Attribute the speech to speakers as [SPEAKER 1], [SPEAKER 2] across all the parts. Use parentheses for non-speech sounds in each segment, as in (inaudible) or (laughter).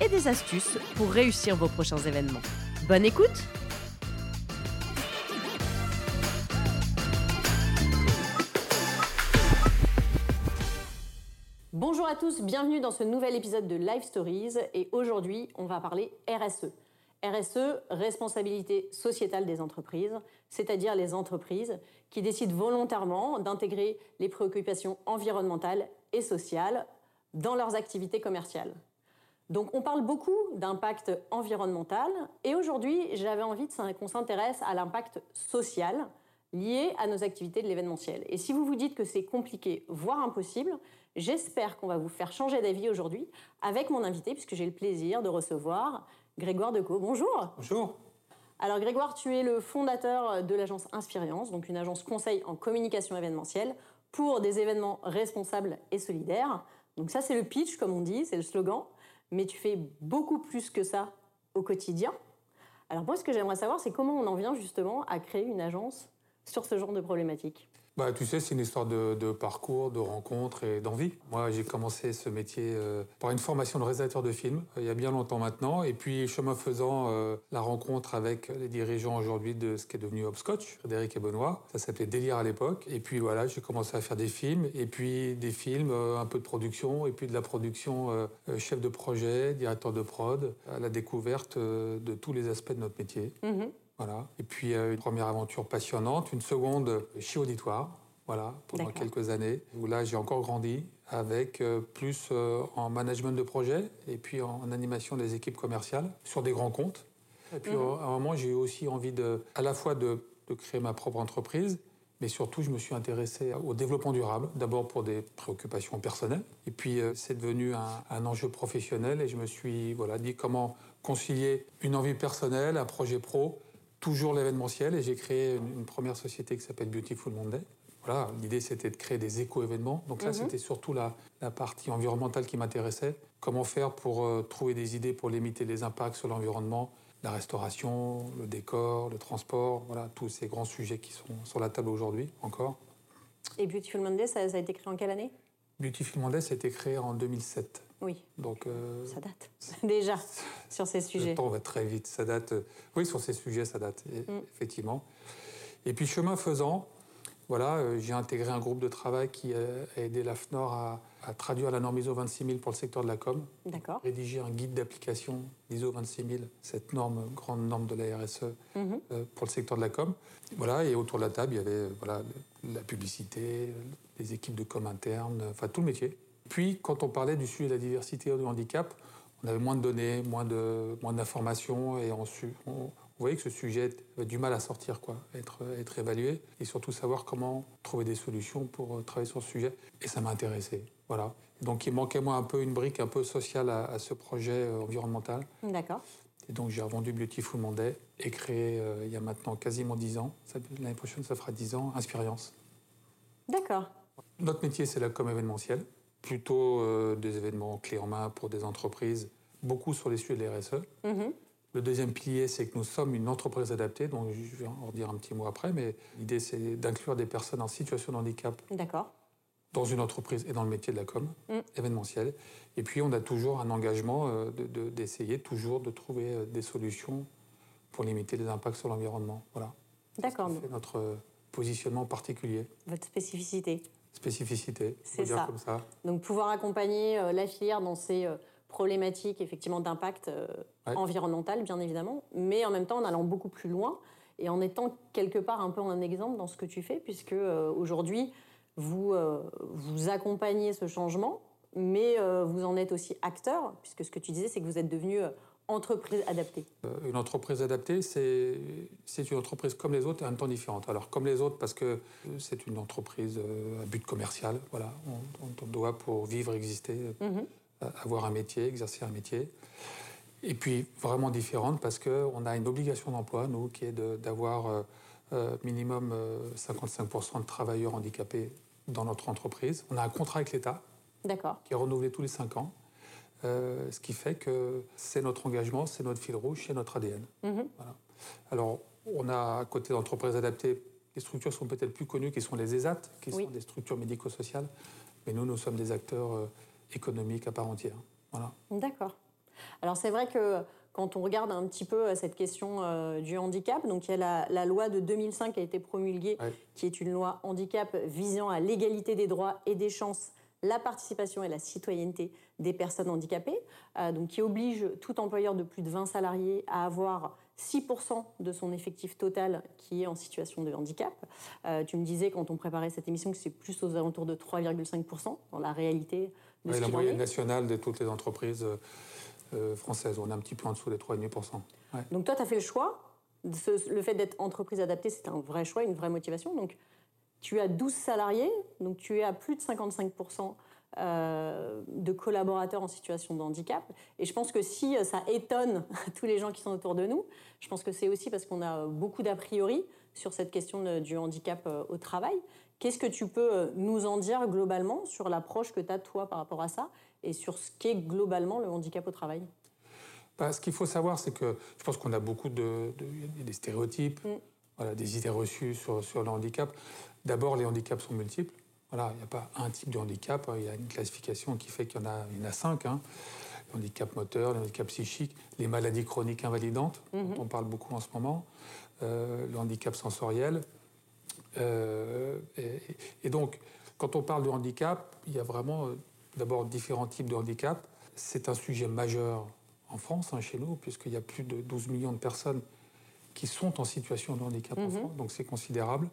[SPEAKER 1] et des astuces pour réussir vos prochains événements. Bonne écoute Bonjour à tous, bienvenue dans ce nouvel épisode de Live Stories et aujourd'hui on va parler RSE. RSE, responsabilité sociétale des entreprises, c'est-à-dire les entreprises qui décident volontairement d'intégrer les préoccupations environnementales et sociales dans leurs activités commerciales. Donc on parle beaucoup d'impact environnemental et aujourd'hui j'avais envie qu'on s'intéresse à l'impact social lié à nos activités de l'événementiel. Et si vous vous dites que c'est compliqué, voire impossible, j'espère qu'on va vous faire changer d'avis aujourd'hui avec mon invité puisque j'ai le plaisir de recevoir Grégoire Decaux. Bonjour.
[SPEAKER 2] Bonjour.
[SPEAKER 1] Alors Grégoire, tu es le fondateur de l'agence Inspirience, donc une agence conseil en communication événementielle pour des événements responsables et solidaires. Donc ça c'est le pitch comme on dit, c'est le slogan, mais tu fais beaucoup plus que ça au quotidien. Alors moi ce que j'aimerais savoir c'est comment on en vient justement à créer une agence sur ce genre de problématiques.
[SPEAKER 2] Bah, tu sais, c'est une histoire de, parcours, de rencontres et d'envie. Moi, j'ai commencé ce métier euh, par une formation de réalisateur de films, euh, il y a bien longtemps maintenant. Et puis, chemin faisant, euh, la rencontre avec les dirigeants aujourd'hui de ce qui est devenu Hopscotch, Frédéric et Benoît. Ça s'appelait Délire à l'époque. Et puis, voilà, j'ai commencé à faire des films. Et puis, des films, un peu de production. Et puis, de la production, chef de projet, directeur de prod, à la découverte de tous les aspects de notre métier. Mm-hmm. Voilà. Et puis euh, une première aventure passionnante, une seconde chez Auditoire, voilà, pendant quelques années, où là j'ai encore grandi avec euh, plus euh, en management de projet et puis en, animation des équipes commerciales sur des grands comptes. Et puis mhm. à un moment j'ai eu aussi envie de, à la fois de, créer ma propre entreprise, mais surtout je me suis intéressé au développement durable, d'abord pour des préoccupations personnelles, et puis c'est devenu un, un, enjeu professionnel et je me suis voilà, dit comment concilier une envie personnelle, un projet pro, toujours l'événementiel et j'ai créé une, première société qui s'appelle Beautiful Monday. Voilà, l'idée c'était de créer des éco-événements. Donc là, mhm. c'était surtout la, la, partie environnementale qui m'intéressait. Comment faire pour euh, trouver des idées pour limiter les impacts sur l'environnement, la restauration, le décor, le transport, voilà, tous ces grands sujets qui sont sur la table aujourd'hui encore.
[SPEAKER 1] Et Beautiful Monday, ça, ça a été créé en quelle année?
[SPEAKER 2] Beautiful Monday, ça a été créé en 2007.
[SPEAKER 1] Oui. Donc, euh, ça date (laughs) déjà sur ces sujets.
[SPEAKER 2] Le temps va très vite. Ça date. Euh, oui, sur ces sujets, ça date mm. effectivement. Et puis chemin faisant, voilà, euh, j'ai intégré un groupe de travail qui a aidé l'AFNOR à, à, traduire la norme ISO 26000 pour le secteur de la com.
[SPEAKER 1] D'accord.
[SPEAKER 2] Rédiger un guide d'application ISO 26000, cette norme, grande norme de la RSE mm-hmm. pour le secteur de la com. Voilà, et autour de la table, il y avait voilà, la publicité, les équipes de com interne, enfin tout le métier. Puis, quand on parlait du sujet de la diversité et du handicap, on avait moins de données, moins de moins d'informations et on, on, voyait que ce sujet avait du mal à sortir, quoi, être, être évalué et surtout savoir comment trouver des solutions pour euh, travailler sur ce sujet. Et ça m'a intéressé. Voilà. Donc il manquait moi un peu une brique un peu sociale à, ce projet euh, environnemental.
[SPEAKER 1] D'accord.
[SPEAKER 2] Et donc j'ai revendu Beautiful Monday et créé euh, il y a maintenant quasiment 10 ans. L'année prochaine, ça fera 10 ans, Inspirience.
[SPEAKER 1] D'accord.
[SPEAKER 2] Notre métier, c'est la com événementielle plutôt euh, des événements clés en main pour des entreprises, beaucoup sur les sujets de l'RSE. Mhm. Le deuxième pilier, c'est que nous sommes une entreprise adaptée, donc je vais en dire un petit mot après, mais l'idée, c'est d'inclure des personnes en situation de handicap dans une entreprise et dans le métier de la com, mm. événementiel. Et puis, on a toujours un engagement euh, d'essayer toujours de trouver euh, des solutions pour limiter les impacts sur l'environnement. Voilà.
[SPEAKER 1] D'accord.
[SPEAKER 2] C'est notre positionnement particulier.
[SPEAKER 1] Votre spécificité
[SPEAKER 2] spécificité.
[SPEAKER 1] C'est ça. Comme ça. Donc pouvoir accompagner euh, la filière dans ces euh, problématiques effectivement d'impact euh, environnemental, bien évidemment, mais en même temps en allant beaucoup plus loin et en étant quelque part un peu un exemple dans ce que tu fais, puisque aujourd'hui vous vous accompagnez ce changement, mais vous en êtes aussi acteur, puisque ce que tu disais, c'est que vous êtes devenu entreprise adaptée
[SPEAKER 2] euh, Une entreprise adaptée, c'est une entreprise comme les autres et en même temps différente. Alors, comme les autres, parce que c'est une entreprise euh, à but commercial. Voilà, on, doit, pour vivre, exister, mhm. avoir un métier, exercer un métier. Et puis vraiment différente parce qu'on a une obligation d'emploi, nous, qui est d'avoir euh, euh, minimum 55% de travailleurs handicapés dans notre entreprise. On a un contrat avec l'État qui est renouvelé tous les 5 ans. Ce qui fait que c'est notre engagement, c'est notre fil rouge, c'est notre ADN. Mhm. Alors, on a à côté d'entreprises adaptées, les structures sont peut-être plus connues, qui sont les ESAT, qui sont des structures médico-sociales. Mais nous, nous sommes des acteurs économiques à part entière. Voilà.
[SPEAKER 1] D'accord. Alors c'est vrai que quand on regarde un petit peu euh, cette question euh, du handicap, donc il y a la, loi de 2005 qui a été promulguée, qui est une loi handicap visant à l'égalité des droits et des chances, la participation et la citoyenneté des personnes handicapées, euh, donc qui oblige tout employeur de plus de 20 salariés à avoir 6% de son effectif total qui est en situation de handicap. tu me disais quand on préparait cette émission que c'est plus aux alentours de 3,5% dans la réalité.
[SPEAKER 2] De la moyenne nationale de toutes les entreprises euh, française. On est un petit peu en dessous des 3,5%.
[SPEAKER 1] Donc toi, tu as fait le choix. le fait d'être entreprise adaptée, c'est un vrai choix, une vraie motivation. Donc tu as 12 salariés, donc tu es à plus de 55% euh, de collaborateurs en situation de handicap. Et je pense que si ça étonne (laughs) tous les gens qui sont autour de nous, je pense que c'est aussi parce qu'on a beaucoup d'a priori sur cette question du handicap euh, au travail. Qu'est-ce que tu peux nous en dire globalement sur l'approche que tu as toi par rapport à ça et sur ce qu'est globalement le handicap au travail?
[SPEAKER 2] Bah, Ce qu'il faut savoir, c'est que je pense qu'on a beaucoup de, des stéréotypes, mm. voilà, des idées reçues sur, sur le handicap. D'abord, les handicaps sont multiples. Voilà, il n'y a pas un type de handicap, il y a une classification qui fait qu'il y en a, il y en a cinq. Hein. Le handicap moteur, le handicap psychique, les maladies chroniques invalidantes, dont mm-hmm. on parle beaucoup en ce moment, euh, le handicap sensoriel. Euh, et, et, donc, quand on parle de handicap, il y a vraiment euh, d'abord différents types de handicap. C'est un sujet majeur en France, hein, chez nous, puisqu'il y a plus de 12 millions de personnes qui sont en situation de handicap en mhm. France, donc c'est considérable.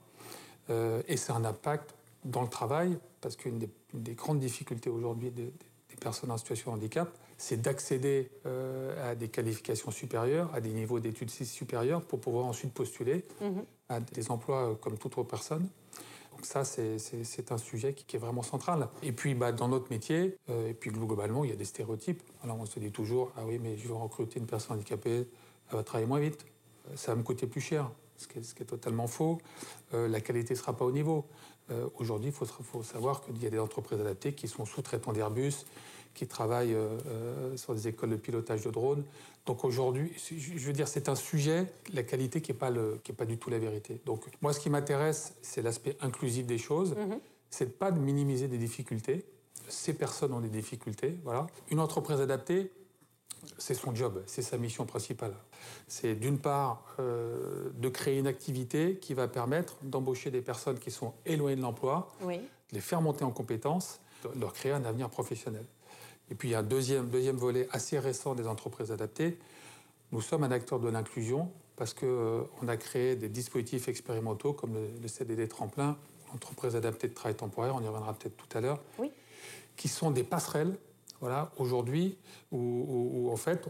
[SPEAKER 2] Euh, et c'est un impact dans le travail, parce qu'une des, grandes difficultés aujourd'hui des, personnes en situation de handicap, c'est d'accéder euh, à des qualifications supérieures, à des niveaux d'études supérieures, pour pouvoir ensuite postuler mhm. à des emplois euh, comme toute autre personne. Donc ça, c'est un sujet qui, est vraiment central. Et puis, bah, dans notre métier, euh, et puis globalement, il y a des stéréotypes. Alors on se dit toujours, ah oui, mais je vais recruter une personne handicapée, elle va travailler moins vite, ça va me coûter plus cher, ce qui est, totalement faux. Euh, la qualité ne sera pas au niveau. Aujourd'hui, il faut, faut, savoir qu'il y a des entreprises adaptées qui sont sous-traitants d'Airbus, qui travaillent euh, euh, sur des écoles de pilotage de drones. Donc aujourd'hui, je veux dire, c'est un sujet, la qualité qui n'est pas, pas du tout la vérité. Donc moi, ce qui m'intéresse, c'est l'aspect inclusif des choses. Mm-hmm. C'est pas de minimiser des difficultés. Ces personnes ont des difficultés. Voilà. Une entreprise adaptée, c'est son job, c'est sa mission principale. C'est d'une part euh, de créer une activité qui va permettre d'embaucher des personnes qui sont éloignées de l'emploi, de les faire monter en compétences, de leur créer un avenir professionnel. Et puis il y a un deuxième, deuxième volet assez récent des entreprises adaptées. Nous sommes un acteur de l'inclusion parce qu'on euh, on a créé des dispositifs expérimentaux comme le, CDD tremplin, entreprise adaptée de travail temporaire, on y reviendra peut-être tout à l'heure, qui sont des passerelles voilà, aujourd'hui où, en fait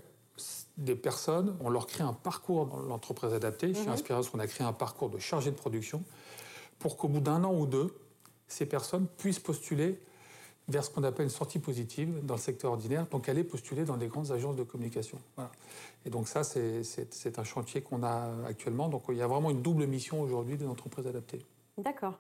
[SPEAKER 2] des personnes, on leur crée un parcours dans l'entreprise adaptée. Chez mhm. Inspiration, on a créé un parcours de chargé de production pour qu'au bout d'un an ou deux, ces personnes puissent postuler vers ce qu'on appelle une sortie positive dans le secteur ordinaire, donc aller postuler dans des grandes agences de communication. Et donc ça, c'est un chantier qu'on a actuellement. Donc il y a vraiment une double mission aujourd'hui des entreprises adaptées.
[SPEAKER 1] D'accord.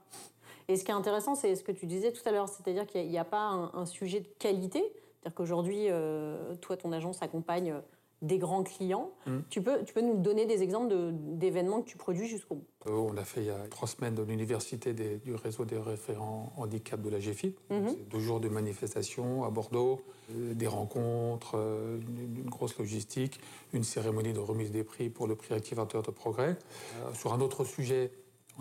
[SPEAKER 1] Et ce qui est intéressant, c'est ce que tu disais tout à l'heure, c'est-à-dire qu'il n'y a, pas un, sujet de qualité. C'est-à-dire qu'aujourd'hui, euh, toi, ton agence accompagne des grands clients. Mmh. Tu, peux, tu peux nous donner des exemples d'événements que tu produis jusqu'au bout?
[SPEAKER 2] Euh, On a fait il y a trois semaines de l'université du réseau des référents handicap de la GFIP. Mmh. Deux jours de manifestations à Bordeaux, euh, des rencontres, euh, une, grosse logistique, une cérémonie de remise des prix pour le prix activateur de progrès. sur un autre sujet,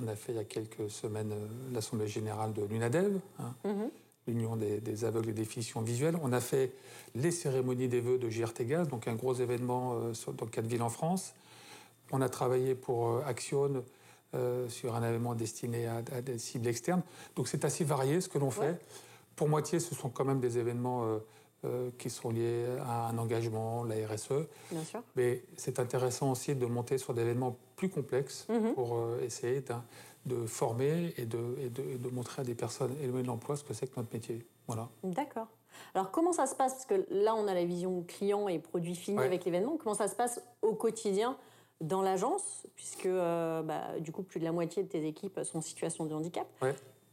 [SPEAKER 2] on a fait il y a quelques semaines l'Assemblée générale de l'UNADEV. Hein. Mmh l'Union des, aveugles et déficients visuels. On a fait les cérémonies des vœux de GRT Gaz, donc un gros événement euh, dans quatre villes en France. On a travaillé pour euh, Action euh, sur un événement destiné à, des cibles externes. Donc c'est assez varié ce que l'on fait. Pour moitié, ce sont quand même des événements qui sont liés à un engagement, la RSE. Bien sûr. Mais c'est intéressant aussi de monter sur des événements plus complexes mhm. pour essayer de former et de, de, montrer à des personnes éloignées de l'emploi ce que c'est que notre métier. Voilà.
[SPEAKER 1] D'accord. Alors comment ça se passe? Parce que là, on a la vision client et produit fini avec l'événement. Comment ça se passe au quotidien dans l'agence, puisque euh, bah, du coup, plus de la moitié de tes équipes sont en situation de handicap.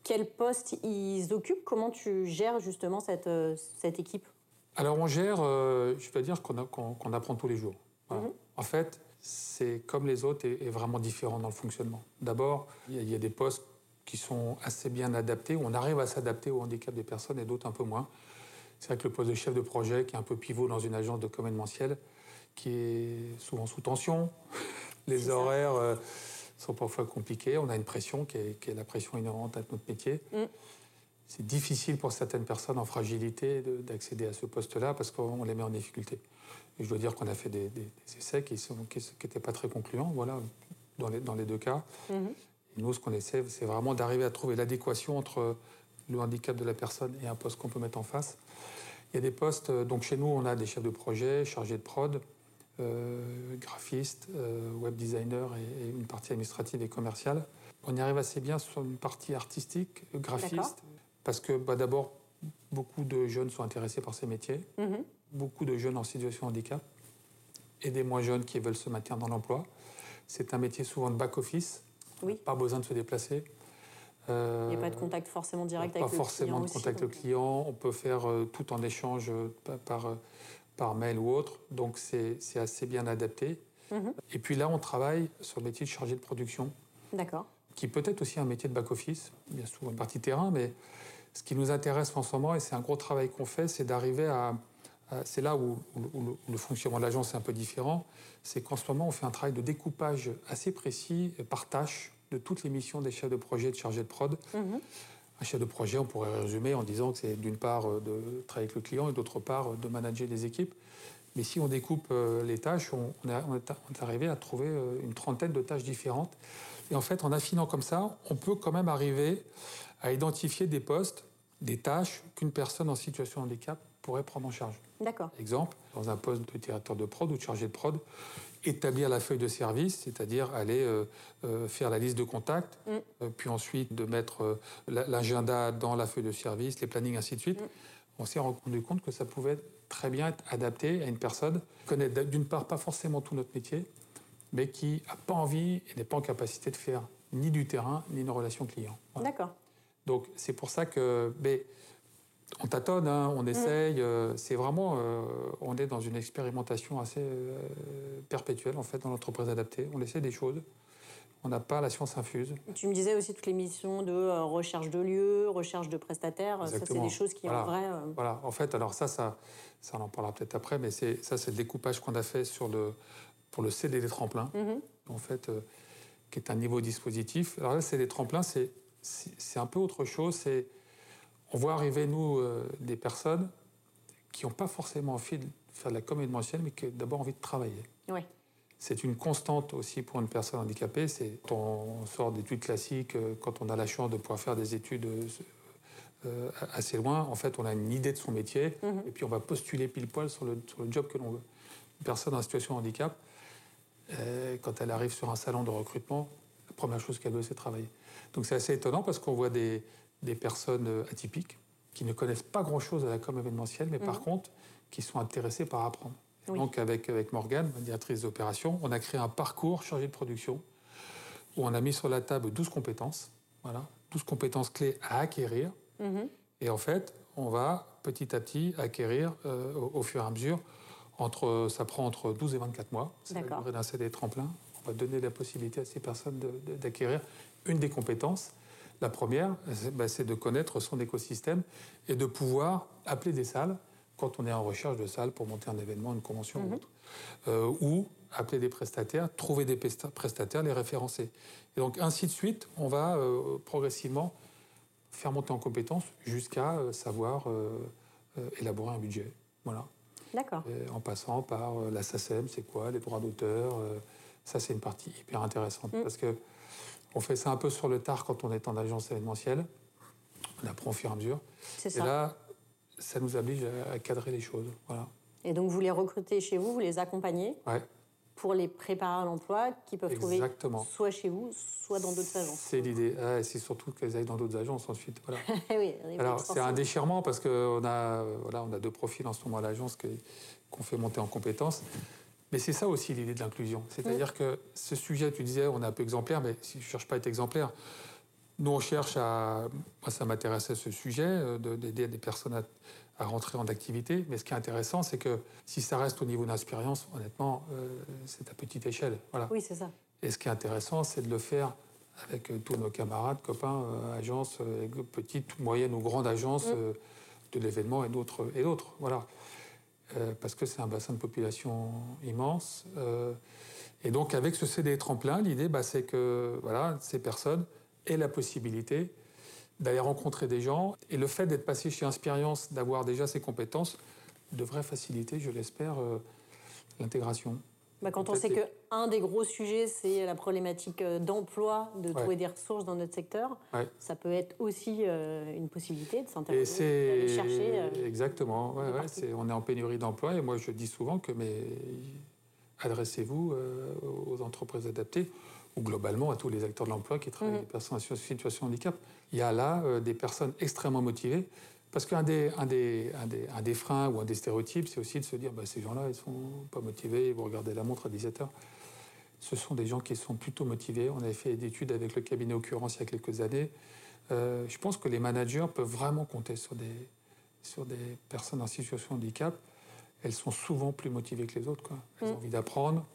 [SPEAKER 1] Quel poste ils occupent? Comment tu gères justement cette, euh, cette équipe?
[SPEAKER 2] Alors on gère, euh, je dois dire qu'on apprend tous les jours. Mhm. En fait, c'est comme les autres et, vraiment différent dans le fonctionnement. D'abord, il y, a des postes qui sont assez bien adaptés, où on arrive à s'adapter au handicap des personnes et d'autres un peu moins. C'est vrai que le poste de chef de projet, qui est un peu pivot dans une agence de événementiel, qui est souvent sous tension. (laughs) Les horaires euh, sont parfois compliqués. On a une pression qui est, la pression inhérente à notre métier. Mm. C'est difficile pour certaines personnes en fragilité d'accéder à ce poste-là parce qu'on les met en difficulté. Et je dois dire qu'on a fait des, essais qui n'étaient pas très concluants, voilà, dans les, dans les deux cas. Mm-hmm. nous, ce qu'on essaie, c'est vraiment d'arriver à trouver l'adéquation entre le handicap de la personne et un poste qu'on peut mettre en face. Il y a des postes, euh, donc chez nous, on a des chefs de projet, chargés de prod, euh, graphiste, euh, web designer et, une partie administrative et commerciale. On y arrive assez bien sur une partie artistique, graphiste, parce que bah, d'abord, beaucoup de jeunes sont intéressés par ces métiers, mhm. beaucoup de jeunes en situation de handicap et des moins jeunes qui veulent se maintenir dans l'emploi. C'est un métier souvent de back-office, oui. pas besoin de se déplacer.
[SPEAKER 1] Euh, il n'y a pas de contact forcément direct avec
[SPEAKER 2] le client. Pas forcément de contact avec le client. On peut faire tout en échange par, par mail ou autre. Donc c'est assez bien adapté. Mhm. Et puis là, on travaille sur le métier de chargé de production.
[SPEAKER 1] D'accord.
[SPEAKER 2] Qui peut être aussi un métier de back-office, bien souvent une partie terrain, mais ce qui nous intéresse en ce moment, et c'est un gros travail qu'on fait, c'est d'arriver à, c'est là où, le, fonctionnement de l'agence est un peu différent, c'est qu'en ce moment, on fait un travail de découpage assez précis par tâche de toutes les missions des chefs de projet de chargés de prod. Mhm. Un chef de projet, on pourrait résumer en disant que c'est d'une part euh, de travailler avec le client et d'autre part euh, de manager les équipes. Mais si on découpe euh, les tâches, on, est arrivé à trouver une trentaine de tâches différentes. Et en fait, en affinant comme ça, on peut quand même arriver à identifier des postes, des tâches qu'une personne en situation de handicap pourrait prendre en charge.
[SPEAKER 1] D'accord.
[SPEAKER 2] Exemple, dans un poste de directeur de prod ou de chargé de prod, établir la feuille de service, c'est-à-dire aller euh, euh, faire la liste de contacts, mm. euh, puis ensuite de mettre l'agenda dans la feuille de service, les plannings, ainsi de suite. Mm. On s'est rendu compte que ça pouvait très bien être adapté à une personne qui connaît d'une part pas forcément tout notre métier, mais qui n'a pas envie et n'est pas en capacité de faire ni du terrain, ni une relation client.
[SPEAKER 1] D'accord.
[SPEAKER 2] Donc c'est pour ça que... Mais, on tâtonne, hein, on mm. essaye. Euh, c'est vraiment, euh, on est dans une expérimentation assez euh, perpétuelle en fait dans l'entreprise adaptée. On essaie des choses. On n'a pas la science infuse.
[SPEAKER 1] Tu me disais aussi toutes les missions de recherche de lieux, recherche de prestataires. Ça, c'est des choses qui
[SPEAKER 2] voilà.
[SPEAKER 1] en vrai.
[SPEAKER 2] Voilà. En fait, alors ça, ça, ça on en parlera peut-être après, mais c'est ça, c'est le découpage qu'on a fait sur le pour le CD des tremplins, mm-hmm. en fait, qui est un niveau dispositif. Alors là, c'est des tremplins, c'est c'est un peu autre chose. C'est on voit arriver, nous, euh, des personnes qui n'ont pas forcément envie de faire de la comédie mensuelle, mais qui ont d'abord envie de travailler.
[SPEAKER 1] Oui.
[SPEAKER 2] C'est une constante aussi pour une personne handicapée. C'est quand on sort d'études classiques, euh, quand on a la chance de pouvoir faire des études euh, assez loin, en fait, on a une idée de son métier, mhm. et puis on va postuler pile poil sur le, sur le job que l'on veut. Une personne en situation de handicap, quand elle arrive sur un salon de recrutement, première chose qu'elle veut, c'est travailler. Donc c'est assez étonnant parce qu'on voit des, des personnes euh, atypiques qui ne connaissent pas grand-chose à la com événementielle, mais par mhm. contre, qui sont intéressées par apprendre. Donc avec, avec Morgane, ma directrice d'opération, on a créé un parcours chargé de production où on a mis sur la table 12 compétences, voilà, 12 compétences clés à acquérir. Mhm. Et en fait, on va petit à petit acquérir euh, au, fur et à mesure. Entre, ça prend entre 12 et 24 mois. C'est la durée d'un CD tremplin. On va donner la possibilité à ces personnes d'acquérir une des compétences la première, bah, c'est de connaître son écosystème et de pouvoir appeler des salles quand on est en recherche de salles pour monter un événement, une convention ou mhm. autre. Euh, ou appeler des prestataires, trouver des prestataires, les référencer. Et donc ainsi de suite, on va euh, progressivement faire monter en compétences jusqu'à euh, savoir élaborer un budget. Voilà.
[SPEAKER 1] D'accord.
[SPEAKER 2] En passant par la SACEM, c'est quoi, les droits d'auteur. Ça, c'est une partie hyper intéressante mm. parce que on fait ça un peu sur le tard quand on est en agence événementielle. On apprend au fur et à mesure.
[SPEAKER 1] Et
[SPEAKER 2] ça. là, ça nous oblige à cadrer les choses. Voilà.
[SPEAKER 1] Et donc, vous les recrutez chez vous, vous les accompagnez pour les préparer à l'emploi qui peuvent
[SPEAKER 2] Exactement.
[SPEAKER 1] trouver soit chez vous, soit dans d'autres agences.
[SPEAKER 2] C'est l'idée. Ah, c'est surtout qu'elles aillent dans d'autres agences ensuite. Voilà. (laughs)
[SPEAKER 1] oui,
[SPEAKER 2] Alors c'est un déchirement parce qu'on a, voilà, on a deux profils en ce moment à l'agence qu'on fait monter en compétences. Mais c'est ça aussi l'idée de l'inclusion. C'est-à-dire mm. que ce sujet, tu disais, on est un peu exemplaire, mais si je ne cherche pas à être exemplaire, nous on cherche à. Moi, ça m'intéressait ce sujet, euh, d'aider des personnes à, à rentrer en activité. Mais ce qui est intéressant, c'est que si ça reste au niveau d'inspiration, honnêtement, euh, c'est à petite échelle. Voilà.
[SPEAKER 1] Oui, c'est ça.
[SPEAKER 2] Et ce qui est intéressant, c'est de le faire avec euh, tous nos camarades, copains, euh, agences, petites, moyennes ou grandes agences mm. de l'événement et d'autres. Et voilà. parce que c'est un bassin de population immense. et donc, avec ce CD tremplin, l'idée, bah, c'est que voilà, ces personnes aient la possibilité d'aller rencontrer des gens. Et le fait d'être passé chez Inspirience, d'avoir déjà ces compétences, devrait faciliter, je l'espère, euh, l'intégration.
[SPEAKER 1] Bah, quand on sait qu'un des gros sujets, c'est la problématique euh, d'emploi, de trouver des ressources dans notre secteur, ça peut être aussi euh, une possibilité de s'intéresser, d'aller chercher.
[SPEAKER 2] Exactement. on est en pénurie d'emploi et moi je dis souvent que mais adressez-vous aux entreprises adaptées ou globalement à tous les acteurs de l'emploi qui travaillent avec mhm. des personnes en situation de handicap. Il y a là euh, des personnes extrêmement motivées. Parce qu'un des, un des, un des, un des, freins ou un des stéréotypes, c'est aussi de se dire bah, ces gens-là, ils ne sont pas motivés, vous regardez la montre à 17 heures. Ce sont des gens qui sont plutôt motivés. On avait fait des études avec le cabinet Occurrence il y a quelques années. Euh, je pense que les managers peuvent vraiment compter sur des, sur des personnes en situation de handicap. Elles sont souvent plus motivées que les autres. Quoi. Elles ont mm. envie d'apprendre,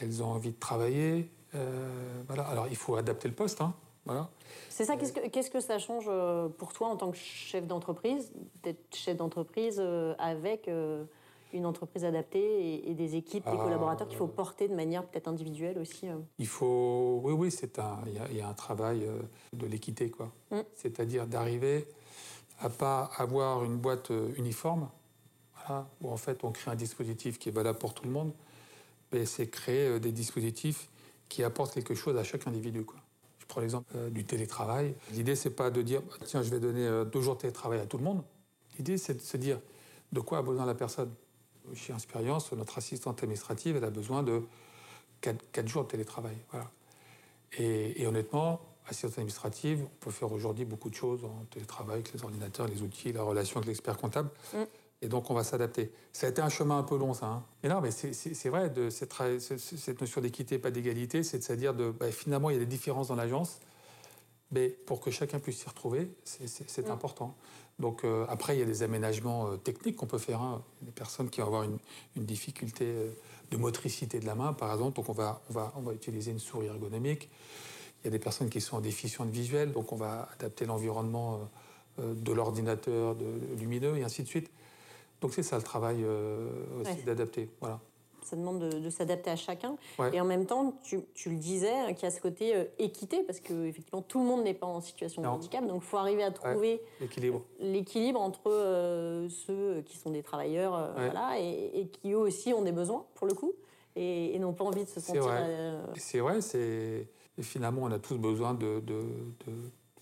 [SPEAKER 2] elles ont envie de travailler, euh, voilà. Alors, il faut adapter le poste. Hein. Voilà.
[SPEAKER 1] C'est ça, qu'est-ce que, qu'est-ce que ça change euh, pour toi en tant que chef d'entreprise, d'être chef d'entreprise euh, avec une entreprise adaptée et, des équipes, des ah, collaborateurs qu'il faut porter de manière peut-être individuelle aussi
[SPEAKER 2] Il faut, oui, oui, c'est un, il y, a un travail de l'équité, quoi. Mm. C'est-à-dire d'arriver à pas avoir une boîte uniforme, voilà, où en fait on crée un dispositif qui est valable pour tout le monde, mais c'est créer des dispositifs qui apporte quelque chose à chaque individu. Quoi. Je prends l'exemple euh, du télétravail. L'idée, c'est pas de dire bah, tiens, je vais donner euh, deux jours de télétravail à tout le monde. L'idée, c'est de se dire de quoi a besoin la personne? Chez Inspirience, notre assistante administrative, elle a besoin de quatre, jours de télétravail. Et, honnêtement, assistante administrative, on peut faire aujourd'hui beaucoup de choses en télétravail avec les ordinateurs, les outils, la relation avec l'expert comptable. Mm. Et donc, on va s'adapter. Ça a été un chemin un peu long, ça. Hein. Mais non, mais c'est vrai, de cette, cette, notion d'équité, pas d'égalité, c'est de se dire, de, bah, finalement, il y a des différences dans l'agence, mais pour que chacun puisse s'y retrouver, c'est mm. important. Donc, euh, après, il y a des aménagements euh, techniques qu'on peut faire. Hein. Des personnes qui vont avoir une, difficulté euh, de motricité de la main, par exemple, donc on va, on va, on va utiliser une souris ergonomique. Il y a des personnes qui sont en déficience visuelle, donc on va adapter l'environnement de l'ordinateur, lumineux, et ainsi de suite. Donc c'est ça le travail euh, aussi d'adapter. Voilà.
[SPEAKER 1] Ça demande de, s'adapter à chacun. Et en même temps, tu, le disais, hein, qu'il y a ce côté euh, équité, parce que effectivement tout le monde n'est pas en situation de handicap, donc il faut arriver à trouver l'équilibre. entre euh, ceux qui sont des travailleurs voilà, et, qui eux aussi ont des besoins, pour le coup, et, n'ont pas envie de se sentir...
[SPEAKER 2] C'est vrai, c'est... Finalement, on a tous besoin de, de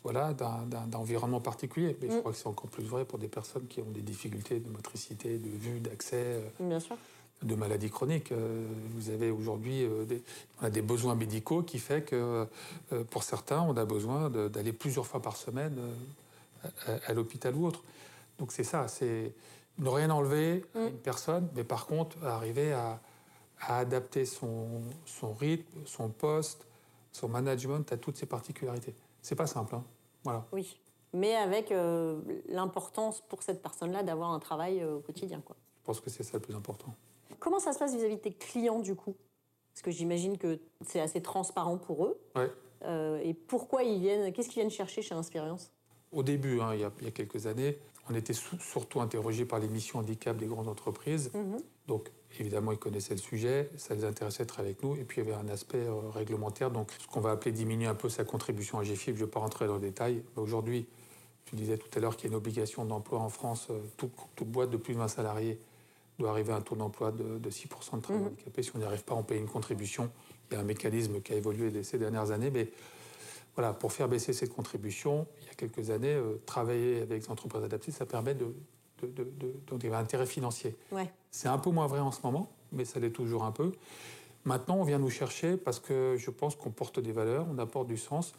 [SPEAKER 2] voilà, d'un environnement particulier. Mais je mm. crois que c'est encore plus vrai pour des personnes qui ont des difficultés de motricité, de vue, d'accès,
[SPEAKER 1] euh,
[SPEAKER 2] de maladies chroniques. Euh, vous avez aujourd'hui euh, des, on a des besoins médicaux qui fait que pour certains, on a besoin d'aller plusieurs fois par semaine à, l'hôpital ou autre. Donc c'est ça, c'est ne rien enlever à mm. une personne, mais par contre arriver à, à adapter son, son rythme, son poste, son management à toutes ces particularités. C'est pas simple. Hein. Voilà.
[SPEAKER 1] Oui, mais avec euh, l'importance pour cette personne-là d'avoir un travail euh, au quotidien. Quoi.
[SPEAKER 2] Je pense que c'est ça le plus important.
[SPEAKER 1] Comment ça se passe vis-à-vis de tes clients du coup? Parce que j'imagine que c'est assez transparent pour eux.
[SPEAKER 2] Ouais.
[SPEAKER 1] Euh, et pourquoi ils viennent Qu'est-ce qu'ils viennent chercher chez Inspirience?
[SPEAKER 2] Au début, hein, il, y a, il, y a, quelques années, on était surtout interrogé par les missions handicap des grandes entreprises. Mhm. Donc, évidemment, ils connaissaient le sujet, ça les intéressait d'être avec nous. Et puis, il y avait un aspect euh, réglementaire, donc ce qu'on va appeler diminuer un peu sa contribution à GFIP. Je ne vais pas rentrer dans le détail. Aujourd'hui, tu disais tout à l'heure qu'il y a une obligation d'emploi en France. Euh, toute, boîte de plus de 20 salariés doit arriver à un taux d'emploi de, 6% de travailleurs mhm. handicapés. Si on n'y arrive pas, on paye une contribution. Il y a un mécanisme qui a évolué ces dernières années, mais voilà, pour faire baisser cette contribution, il y a quelques années, euh, travailler avec les entreprises adaptées, ça permet de, de, intérêt financier.
[SPEAKER 1] Ouais.
[SPEAKER 2] C'est un peu moins vrai en ce moment, mais ça l'est toujours un peu. Maintenant, on vient nous chercher parce que je pense qu'on porte des valeurs, on apporte du sens.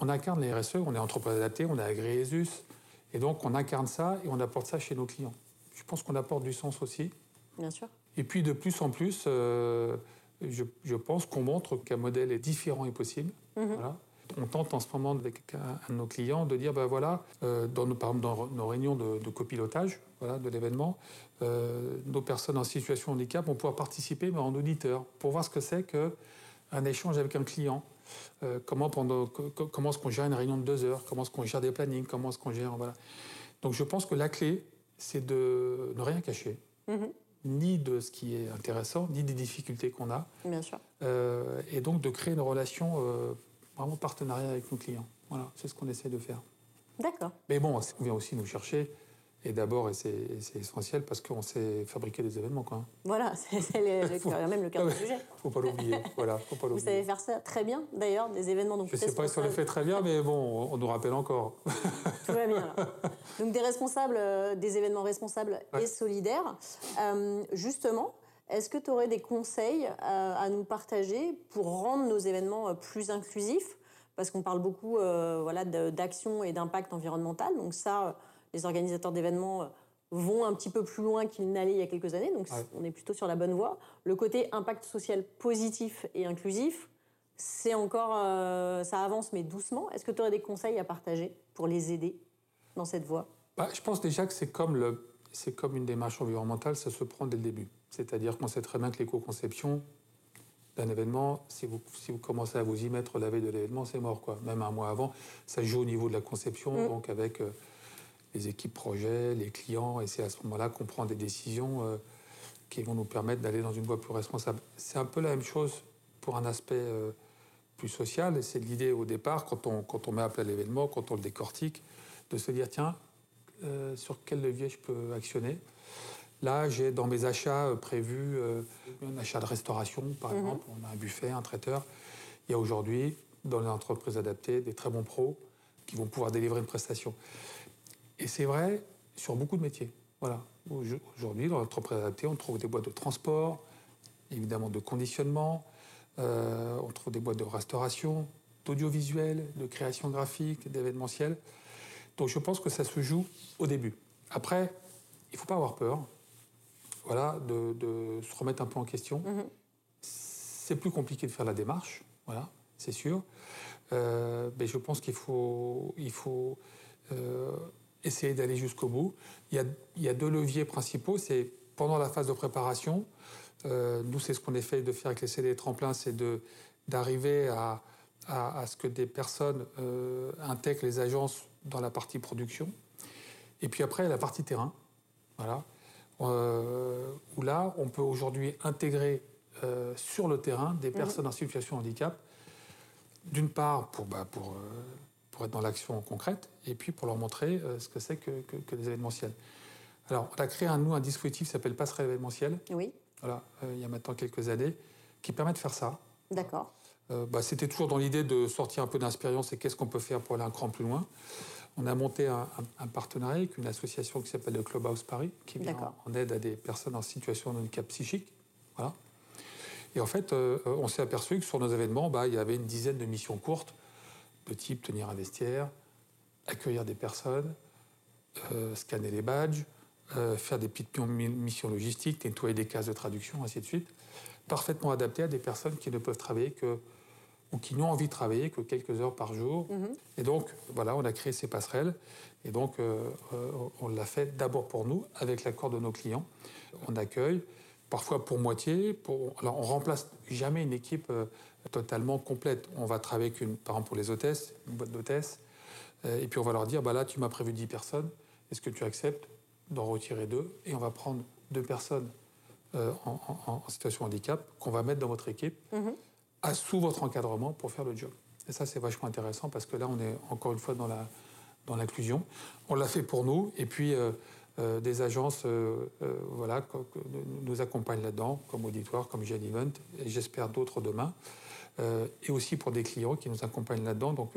[SPEAKER 2] On incarne les RSE, on est entreprise adaptée, on est agréésus. Et donc, on incarne ça et on apporte ça chez nos clients. Je pense qu'on apporte du sens aussi.
[SPEAKER 1] Bien sûr.
[SPEAKER 2] Et puis, de plus en plus, euh, je, pense qu'on montre qu'un modèle est différent et possible. Mhm. Voilà. On tente en ce moment avec un, de nos clients de dire, ben voilà, euh, dans nos, par exemple dans nos réunions de, copilotage voilà, de l'événement, euh, nos personnes en situation de handicap vont pouvoir participer mais en auditeur pour voir ce que c'est qu'un échange avec un client. Euh, comment pendant, comment est-ce qu'on gère une réunion de deux heures, comment est-ce qu'on gère des plannings, comment est-ce qu'on gère... Voilà. Donc je pense que la clé, c'est de ne rien cacher. Mm-hmm. ni de ce qui est intéressant, ni des difficultés qu'on a.
[SPEAKER 1] Bien sûr.
[SPEAKER 2] et donc de créer une relation vraiment partenariat avec nos clients. Voilà, c'est ce qu'on essaie de faire.
[SPEAKER 1] D'accord.
[SPEAKER 2] Mais bon, on vient aussi nous chercher. Et d'abord, et c'est essentiel parce qu'on sait fabriquer des événements. Quoi.
[SPEAKER 1] Voilà, (laughs) c'est même le cœur du (laughs) sujet.
[SPEAKER 2] faut pas l'oublier. Voilà, faut pas
[SPEAKER 1] Vous savez faire ça très bien, d'ailleurs, des événements. Donc
[SPEAKER 2] je ne sais pas si on le fait très bien, mais bon, on nous rappelle encore. (laughs)
[SPEAKER 1] Tout va bien. Donc des responsables, euh, des événements responsables et solidaires. Euh, justement, est-ce que tu aurais des conseils euh, à, nous partager pour rendre nos événements euh, plus inclusifs? Parce qu'on parle beaucoup euh, voilà, d'action et d'impact environnemental. Donc ça, les organisateurs d'événements vont un petit peu plus loin qu'ils n'allaient il y a quelques années. Donc on est plutôt sur la bonne voie. Le côté impact social positif et inclusif, c'est encore, ça avance mais doucement. Est-ce que tu aurais des conseils à partager pour les aider dans cette voie?
[SPEAKER 2] Bah, Je pense déjà que c'est comme, le, comme une démarche environnementale, ça se prend dès le début. C'est-à-dire qu'on sait très bien que l'éco-conception d'un événement, si vous, si vous commencez à vous y mettre la veille de l'événement, c'est mort. Quoi. Même un mois avant, ça joue au niveau de la conception, mm. donc avec euh, les équipes projet, les clients, et c'est à ce moment-là qu'on prend des décisions euh, qui vont nous permettre d'aller dans une voie plus responsable. C'est un peu la même chose pour un aspect euh, plus social, et c'est l'idée au départ, quand on, quand on met à plat l'événement, quand on le décortique, de se dire, tiens, sur quel levier je peux actionner? Là, j'ai dans mes achats euh, prévus euh, un achat de restauration, par mhm. exemple. On a un buffet, un traiteur. Il y a aujourd'hui, dans les entreprises adaptées, des très bons pros qui vont pouvoir délivrer une prestation. Et c'est vrai sur beaucoup de métiers. Voilà. Aujourd'hui, dans l'entreprise adaptée, on trouve des boîtes de transport, évidemment de conditionnement, euh, on trouve des boîtes de restauration, d'audiovisuel, de création graphique, d'événementiel. Donc je pense que ça se joue au début. Après, il ne faut pas avoir peur voilà, de, se remettre un peu en question. Mhm. C'est plus compliqué de faire la démarche, voilà, c'est sûr. Euh, mais je pense qu'il faut, il faut euh, essayer d'aller jusqu'au bout. Il y, a, il y, a, deux leviers principaux. C'est pendant la phase de préparation. Euh, nous, c'est ce qu'on essaie de faire avec les CD tremplins, c'est d'arriver à, à, à, ce que des personnes intègrent les agences dans la partie production. Et puis après, la partie terrain. Voilà. Euh, où là, on peut aujourd'hui intégrer euh, sur le terrain des mhm. personnes en situation de handicap, d'une part pour, bah, pour, euh, pour, être dans l'action concrète, et puis pour leur montrer ce que c'est que, que, des événementiels. Alors, on a créé un, nous un dispositif qui s'appelle Passerelle événementielle.
[SPEAKER 1] Oui.
[SPEAKER 2] Voilà, il y a maintenant quelques années, qui permet de faire ça.
[SPEAKER 1] D'accord.
[SPEAKER 2] Bah, C'était toujours dans l'idée de sortir un peu d'inspiration et qu'est-ce qu'on peut faire pour aller un cran plus loin on a monté un, partenariat avec une association qui s'appelle le Clubhouse Paris, qui vient en, aide à des personnes en situation de handicap psychique. Voilà. Et en fait, euh, on s'est aperçu que sur nos événements, bah, il y avait une dizaine de missions courtes, de type tenir un vestiaire, accueillir des personnes, euh, scanner les badges, euh, faire des petites missions logistiques, nettoyer des cases de traduction, ainsi de suite, parfaitement adaptées à des personnes qui ne peuvent travailler que ou qui n'ont envie de travailler que quelques heures par jour. Mhm. Et donc, voilà, on a créé ces passerelles. Et donc, euh, euh, on l'a fait d'abord pour nous, avec l'accord de nos clients. On accueille, parfois pour moitié. Pour... Alors, on remplace jamais une équipe euh, totalement complète. On va travailler avec, une, par exemple, pour les hôtesses, une boîte d'hôtesses. et puis, on va leur dire, bah là, tu m'as prévu 10 personnes. Est-ce que tu acceptes d'en retirer deux? Et on va prendre deux personnes en, situation de handicap qu'on va mettre dans votre équipe. Sous votre encadrement pour faire le job. Et ça, c'est vachement intéressant parce que là, on est encore une fois dans la dans l'inclusion. On l'a fait pour nous, et puis euh, euh, des agences euh, voilà, nous accompagnent là-dedans, comme Auditoire, comme Gen Event, et j'espère d'autres demain, et aussi pour des clients qui nous accompagnent là-dedans. Donc,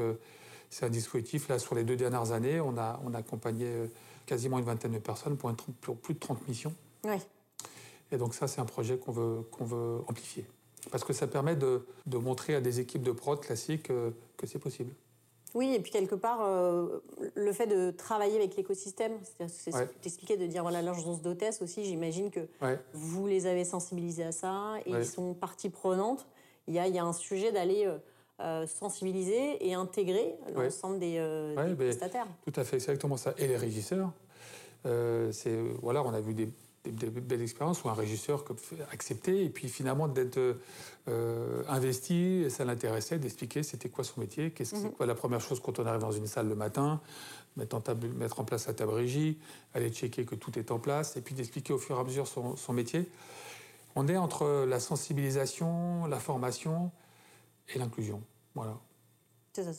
[SPEAKER 2] c'est un dispositif. Là, sur les deux dernières années, on a, on a accompagné quasiment une vingtaine de personnes pour, pour plus de 30 missions.
[SPEAKER 1] Oui.
[SPEAKER 2] Et donc, ça, c'est un projet qu'on veut, qu'on veut amplifier. Parce que ça permet de, montrer à des équipes de prod classiques que c'est possible.
[SPEAKER 1] Oui, et puis quelque part, euh, le fait de travailler avec l'écosystème, c'est ce que tu expliquais, de dire voilà, l'agence d'hôtesse aussi, j'imagine que vous les avez sensibilisés à ça et ils sont partie prenante. Il y a, il y a un sujet d'aller euh, euh, sensibiliser et intégrer l'ensemble des, des prestataires.
[SPEAKER 2] Tout à fait, c'est exactement ça. Et les régisseurs, voilà, on a vu des des, belles expériences où un régisseur acceptait et puis finalement d'être euh, investi, et ça l'intéressait d'expliquer c'était quoi son métier, qu'est-ce c'est mhm. quoi la première chose quand on arrive dans une salle le matin, mettre en, table, mettre en place la table régie, aller checker que tout est en place et puis d'expliquer au fur et à mesure son, son métier. On est entre la sensibilisation, la formation et l'inclusion. Voilà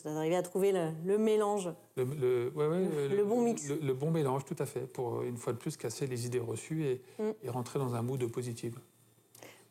[SPEAKER 1] d'arriver à trouver le, mélange.
[SPEAKER 2] Le, le,
[SPEAKER 1] bon mix.
[SPEAKER 2] Le, bon mélange, tout à fait, pour une fois de plus casser les idées reçues et, mm. et rentrer dans un mood positif.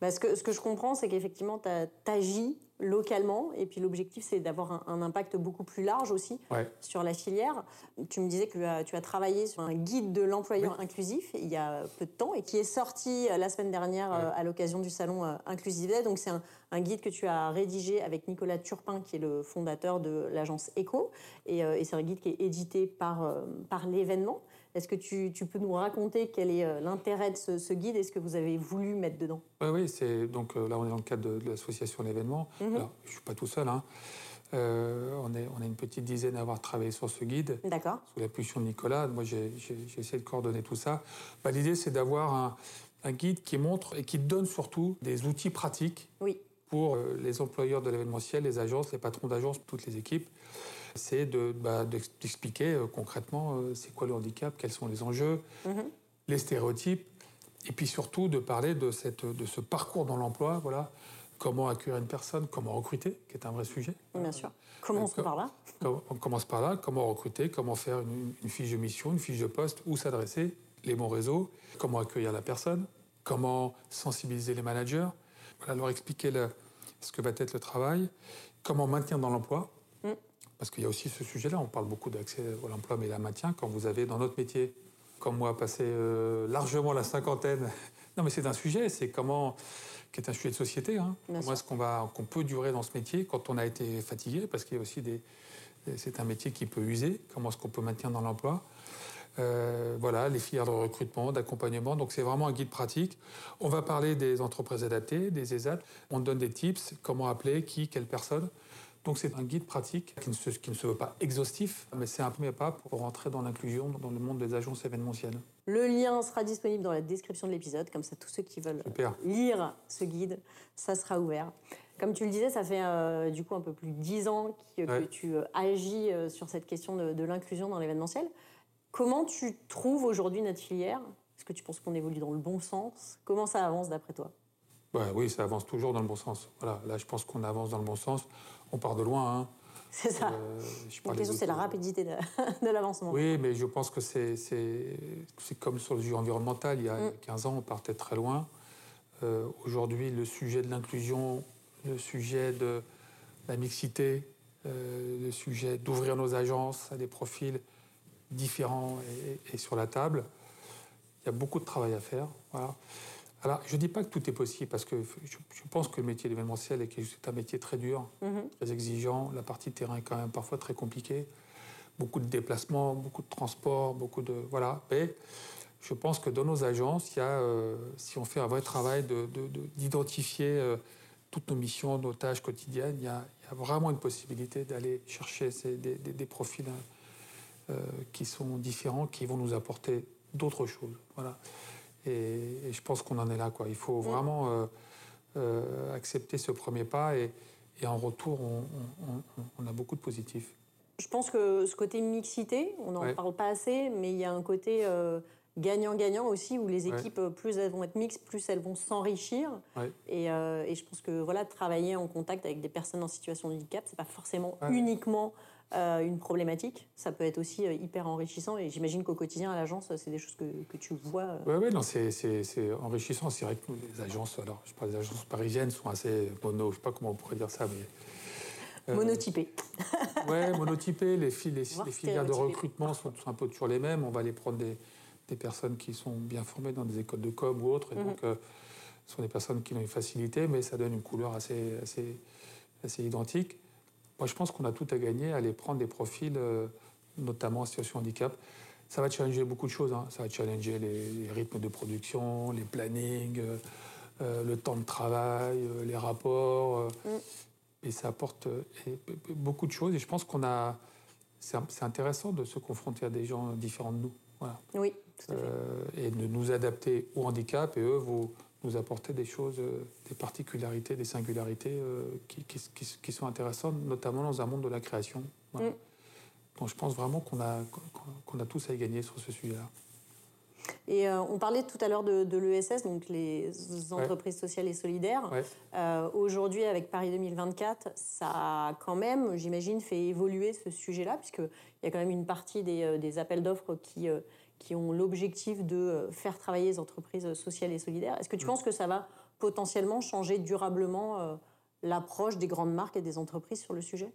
[SPEAKER 1] Bah, ce, que, ce que je comprends, c'est qu'effectivement, tu agis localement. Et puis l'objectif, c'est d'avoir un, impact beaucoup plus large aussi sur la filière. Tu me disais que tu as, travaillé sur un guide de l'employeur inclusif il y a peu de temps et qui est sorti euh, la semaine dernière euh, à l'occasion du salon euh, Inclusive Donc c'est un, guide que tu as rédigé avec Nicolas Turpin, qui est le fondateur de l'agence ECO. Et, c'est un guide qui est édité par, par l'événement. Est-ce que tu, peux nous raconter quel est l'intérêt de ce, guide et ce que vous avez voulu mettre dedans?
[SPEAKER 2] Oui, oui c'est donc là on est dans le cadre de, l'association l'événement. Mhm. Je ne suis pas tout seul. Hein. Euh, on, est, on est une petite dizaine à avoir travaillé sur ce guide.
[SPEAKER 1] D'accord.
[SPEAKER 2] Sous l'impulsion de Nicolas. Moi, j'ai essayé de coordonner tout ça. Bah, l'idée, c'est d'avoir un, un, guide qui montre et qui donne surtout des outils pratiques
[SPEAKER 1] oui.
[SPEAKER 2] pour euh, les employeurs de l'événementiel, les agences, les patrons d'agences, toutes les équipes. C'est bah, d'expliquer de, euh, concrètement c'est quoi le handicap, quels sont les enjeux, mhm. les stéréotypes, et puis surtout de parler de, cette, de ce parcours dans l'emploi, voilà, comment accueillir une personne, comment recruter, qui est un vrai sujet.
[SPEAKER 1] Bien sûr. Commençons par là?
[SPEAKER 2] On commence par là, comment recruter, comment faire une, fiche de mission, une fiche de poste, où s'adresser, les bons réseaux, comment accueillir la personne, comment sensibiliser les managers, voilà, leur expliquer ce que va être le travail, comment maintenir dans l'emploi. Parce qu'il y a aussi ce sujet-là, on parle beaucoup d'accès à l'emploi, mais la maintien, quand vous avez dans notre métier, comme moi, passé euh, largement la cinquantaine, (laughs) non mais c'est un sujet, c'est comment qui est un sujet de société. Hein. Comment est-ce qu'on peut durer dans ce métier quand on a été fatigué Parce qu'il y a aussi des, c'est un métier qui peut user. Comment est-ce qu'on peut maintenir dans l'emploi? Euh, voilà, les filières de recrutement, d'accompagnement. Donc c'est vraiment un guide pratique. On va parler des entreprises adaptées, des ESAT. On donne des tips, comment appeler, qui, quelle personne. Donc c'est un guide pratique qui ne, se, qui ne se veut pas exhaustif, mais c'est un premier pas pour rentrer dans l'inclusion dans le monde des agences événementielles.
[SPEAKER 1] Le lien sera disponible dans la description de l'épisode, comme ça tous ceux qui veulent lire ce guide, ça sera ouvert. Comme tu le disais, ça fait euh, du coup un peu plus de dix ans que, tu euh, agis euh, sur cette question de, l'inclusion dans l'événementiel. Comment tu trouves aujourd'hui notre filière? Est-ce que tu penses qu'on évolue dans le bon sens? Comment ça avance d'après toi?
[SPEAKER 2] Bah, Oui, ça avance toujours dans le bon sens. Voilà, là je pense qu'on avance dans le bon sens on part de loin. Hein.
[SPEAKER 1] C'est ça. Euh, c'est la rapidité (laughs) de, l'avancement.
[SPEAKER 2] Oui, mais je pense que c'est comme sur le jeu environnemental. Il y a 15 mm. ans, on partait très loin. Euh, aujourd'hui, le sujet de l'inclusion, le sujet de la mixité, euh, le sujet d'ouvrir nos agences à des profils différents est, sur la table. Il y a beaucoup de travail à faire. Voilà. Alors, je ne dis pas que tout est possible, parce que je, pense que le métier d'événementiel est un métier très dur, mhm. très exigeant. La partie terrain est quand même parfois très compliquée. Beaucoup de déplacements, beaucoup de transports, beaucoup de... Voilà. Mais je pense que dans nos agences, il y a, euh, si on fait un vrai travail d'identifier de, euh, toutes nos missions, nos tâches quotidiennes, il y a, vraiment une possibilité d'aller chercher des, profils euh, qui sont différents, qui vont nous apporter d'autres choses. Voilà. Et, je pense qu'on en est là. Quoi. Il faut vraiment euh, euh, accepter ce premier pas et, en retour, on, a beaucoup de positifs.
[SPEAKER 1] Je pense que ce côté mixité, on n'en parle pas assez, mais il y a un côté euh, gagnant-gagnant aussi, où les équipes, plus elles vont être mixtes, plus elles vont s'enrichir. Et, et, je pense que voilà, travailler en contact avec des personnes en situation de handicap, c'est pas forcément uniquement euh, une problématique. Ça peut être aussi euh, hyper enrichissant et j'imagine qu'au quotidien à l'agence, c'est des choses que, que tu vois.
[SPEAKER 2] Oui, euh. ouais, non, c'est, enrichissant. C'est vrai que les agences, alors je parle des agences parisiennes sont assez mono, je sais pas comment on pourrait dire ça,
[SPEAKER 1] mais. monotypées. (laughs)
[SPEAKER 2] oui, monotypées. Les, les, les filières de recrutement sont, un peu toujours les mêmes. On va aller prendre des, des, personnes qui sont bien formées dans des écoles de com ou autres. Et mhm. donc, Ce sont des personnes qui ont une facilité, mais ça donne une couleur assez, assez, assez identique. Moi, je pense qu'on a tout à gagner à aller prendre des profils, euh, notamment en situation de handicap. Ça va challenger beaucoup de choses. Hein. Ça va challenger les, rythmes de production, les plannings, euh, euh, le temps de travail, les rapports. Mm. Et ça apporte beaucoup de choses. Et je pense qu'on a. C'est intéressant de se confronter à des gens différents de nous. Voilà.
[SPEAKER 1] Oui, tout à fait.
[SPEAKER 2] et de nous adapter au handicap. Et eux, vous nous apporter des choses, euh, des particularités, des singularités euh, qui, qui, sont intéressantes, notamment dans un monde de la création. Mm. Donc je pense vraiment qu'on a, qu'on a tous à y gagner sur ce sujet-là.
[SPEAKER 1] Et euh, on parlait tout à l'heure de, l'ESS, donc les entreprises sociales et solidaires. Aujourd'hui, avec Paris 2024, ça a quand même, j'imagine, fait évoluer ce sujet-là, puisqu'il y a quand même une partie des, des appels d'offres qui, qui ont l'objectif de euh, faire travailler les entreprises sociales et solidaires. Est-ce que tu mm. penses que ça va potentiellement changer durablement euh, l'approche des grandes marques et des entreprises sur le sujet?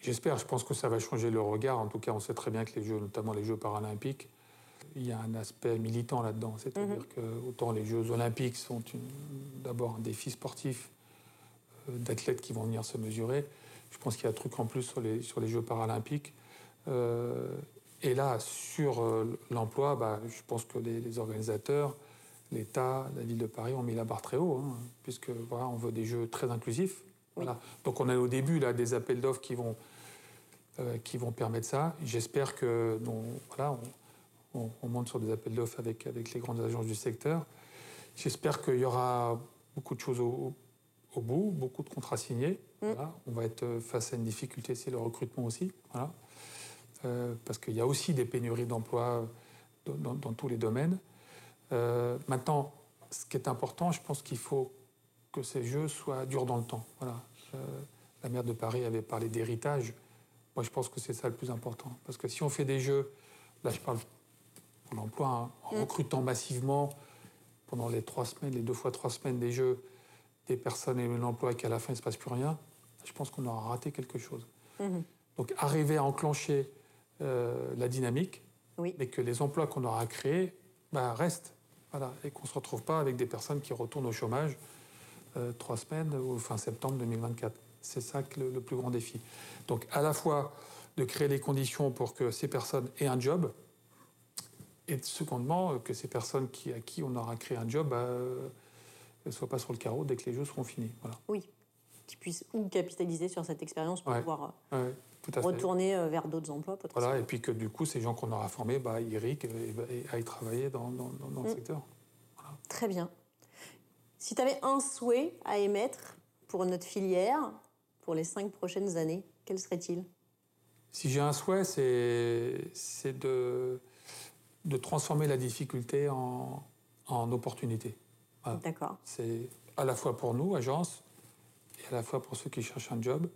[SPEAKER 2] J'espère, je pense que ça va changer le regard. En tout cas, on sait très bien que les Jeux, notamment les Jeux paralympiques, il y a un aspect militant là-dedans. C'est-à-dire mm-hmm. que autant les Jeux olympiques sont d'abord un défi sportif euh, d'athlètes qui vont venir se mesurer, je pense qu'il y a un truc en plus sur les, sur les Jeux paralympiques. Et là, sur euh, l'emploi, bah, je pense que les, organisateurs, l'État, la ville de Paris ont mis la barre très haut, hein, puisque voilà, on veut des jeux très inclusifs. Voilà. Donc on a au début là, des appels d'offres qui vont, euh, qui vont permettre ça. J'espère que voilà, on, monte sur des appels d'offres avec, avec les grandes agences du secteur. J'espère qu'il y aura beaucoup de choses au, bout, beaucoup de contrats signés. Mm. On va être face à une difficulté, c'est le recrutement aussi. Voilà. Euh, parce qu'il y a aussi des pénuries d'emplois dans, tous les domaines. Euh, maintenant, ce qui est important, je pense qu'il faut que ces jeux soient durs dans le temps. Voilà. Euh, la maire de Paris avait parlé d'héritage. Moi, je pense que c'est ça le plus important. Parce que si on fait des jeux, là je parle pour l'emploi, hein, en mm. recrutant massivement pendant les trois semaines, les deux fois trois semaines des jeux, des personnes et l'emploi et qu'à la fin il ne se passe plus rien, je pense qu'on aura raté quelque chose. Mm-hmm. Donc arriver à enclencher euh, la dynamique, oui. mais que les emplois qu'on aura créés bah, restent. Voilà, et qu'on ne se retrouve pas avec des personnes qui retournent au chômage euh, trois semaines ou fin septembre 2024. C'est ça le, le, plus grand défi. Donc à la fois de créer les conditions pour que ces personnes aient un job, et secondement, que ces personnes qui, à qui on aura créé un job bah, ne soient pas sur le carreau dès que les jeux seront finis. Voilà.
[SPEAKER 1] Oui, qu'ils puissent ou capitaliser sur cette expérience pour pouvoir euh, retourner euh, vers d'autres emplois
[SPEAKER 2] Voilà, et puis que du coup, ces gens qu'on aura formés, bah, ils et, et, aillent travailler dans, dans, le mm. secteur.
[SPEAKER 1] Très bien. Si tu avais un souhait à émettre pour notre filière pour les cinq prochaines années, quel serait-il?
[SPEAKER 2] Si j'ai un souhait, c'est de, de transformer la difficulté en, en opportunité.
[SPEAKER 1] D'accord.
[SPEAKER 2] C'est à la fois pour nous, agence, et à la fois pour ceux qui cherchent un job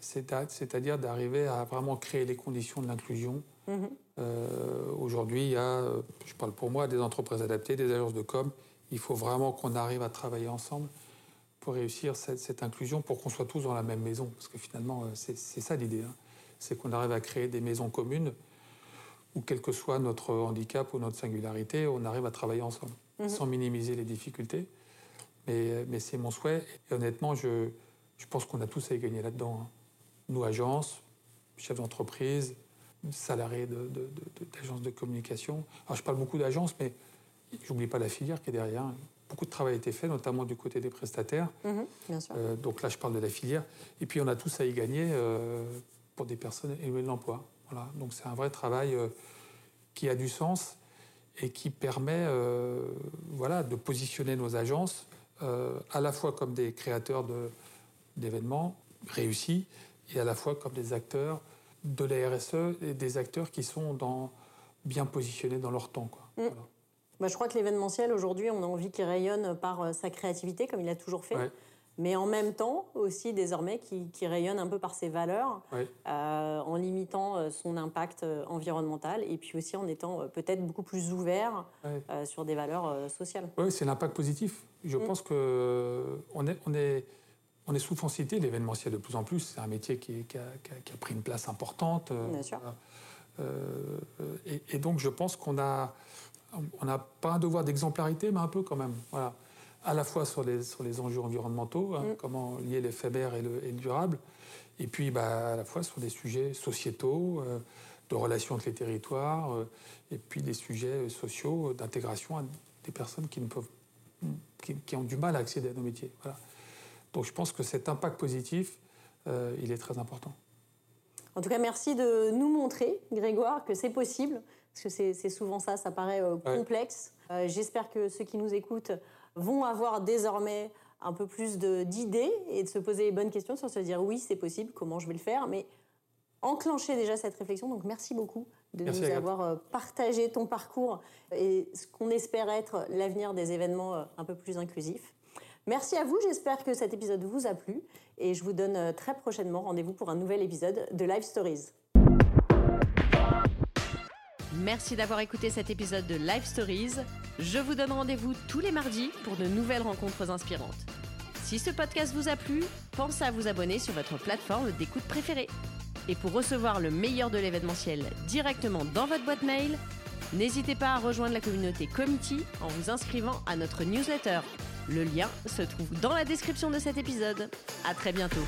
[SPEAKER 2] c'est-à-dire d'arriver à vraiment créer les conditions de l'inclusion. Mhm. Euh, aujourd'hui, il y a, je parle pour moi, des entreprises adaptées, des agences de com. Il faut vraiment qu'on arrive à travailler ensemble pour réussir cette, inclusion, pour qu'on soit tous dans la même maison. Parce que finalement, euh, c'est ça l'idée. Hein. C'est qu'on arrive à créer des maisons communes où, quel que soit notre handicap ou notre singularité, on arrive à travailler ensemble, mhm. sans minimiser les difficultés. Mais, mais c'est mon souhait. Et honnêtement, je, je pense qu'on a tous à y gagner là-dedans. Hein nous, agences, chefs d'entreprise, salariés d'agences de, communication. Alors, je parle beaucoup d'agences, mais j'oublie pas la filière qui est derrière. Beaucoup de travail a été fait, notamment du côté des prestataires.
[SPEAKER 1] Mhm, bien sûr.
[SPEAKER 2] Euh, donc là, je parle de la filière. Et puis, on a tous à y gagner euh, pour des personnes éloignées de l'emploi. Voilà. Donc, c'est un vrai travail euh, qui a du sens et qui permet voilà, de positionner nos agences à la fois comme des créateurs d'événements réussis, et à la fois comme des acteurs de la RSE et des acteurs qui sont dans, bien positionnés dans leur temps. Quoi. Mm.
[SPEAKER 1] Bah, je crois que l'événementiel, aujourd'hui, on a envie qu'il rayonne par euh, sa créativité, comme il a toujours fait. Mais en même temps, aussi désormais, qui, qui rayonne un peu par ses valeurs, euh, en limitant euh, son impact environnemental et puis aussi en étant peut-être beaucoup plus ouvert sur des valeurs sociales.
[SPEAKER 2] Oui, c'est l'impact positif. Je mm. pense qu'on est, on est on est souvent cité l'événementiel de plus en plus. C'est un métier qui, a, pris une place importante.
[SPEAKER 1] Euh, Bien sûr.
[SPEAKER 2] Euh, et, donc, je pense qu'on a, on n'a pas un devoir d'exemplarité, mais un peu quand même. Voilà. à la fois sur les, sur les enjeux environnementaux, hein, mm. comment lier l'éphémère et le, et le durable, et puis bah, à la fois sur des sujets sociétaux, euh, de relations entre les territoires, euh, et puis des sujets sociaux d'intégration des personnes qui, ne peuvent, qui, ont du mal à accéder à nos métiers. Voilà. Donc je pense que cet impact positif, euh, il est très important.
[SPEAKER 1] En tout cas, merci de nous montrer, Grégoire, que c'est possible, parce que c'est souvent ça, ça paraît complexe. J'espère que ceux qui nous écoutent vont avoir désormais un peu plus d'idées et de se poser les bonnes questions sur se dire oui, c'est possible, comment je vais le faire, mais enclencher déjà cette réflexion. Donc merci beaucoup de nous avoir euh, partagé ton parcours et ce qu'on espère être l'avenir des événements euh, un peu plus inclusifs. Merci à vous, j'espère que cet épisode vous a plu et je vous donne euh, très prochainement rendez-vous pour un nouvel épisode de Live Stories.
[SPEAKER 3] Merci d'avoir écouté cet épisode de Live Stories. Je vous donne rendez-vous tous les mardis pour de nouvelles rencontres inspirantes. Si ce podcast vous a plu, pensez à vous abonner sur votre plateforme d'écoute préférée. Et pour recevoir le meilleur de l'événementiel directement dans votre boîte mail, n'hésitez pas à rejoindre la communauté Committee en vous inscrivant à notre newsletter. Le lien se trouve dans la description de cet épisode. À très bientôt.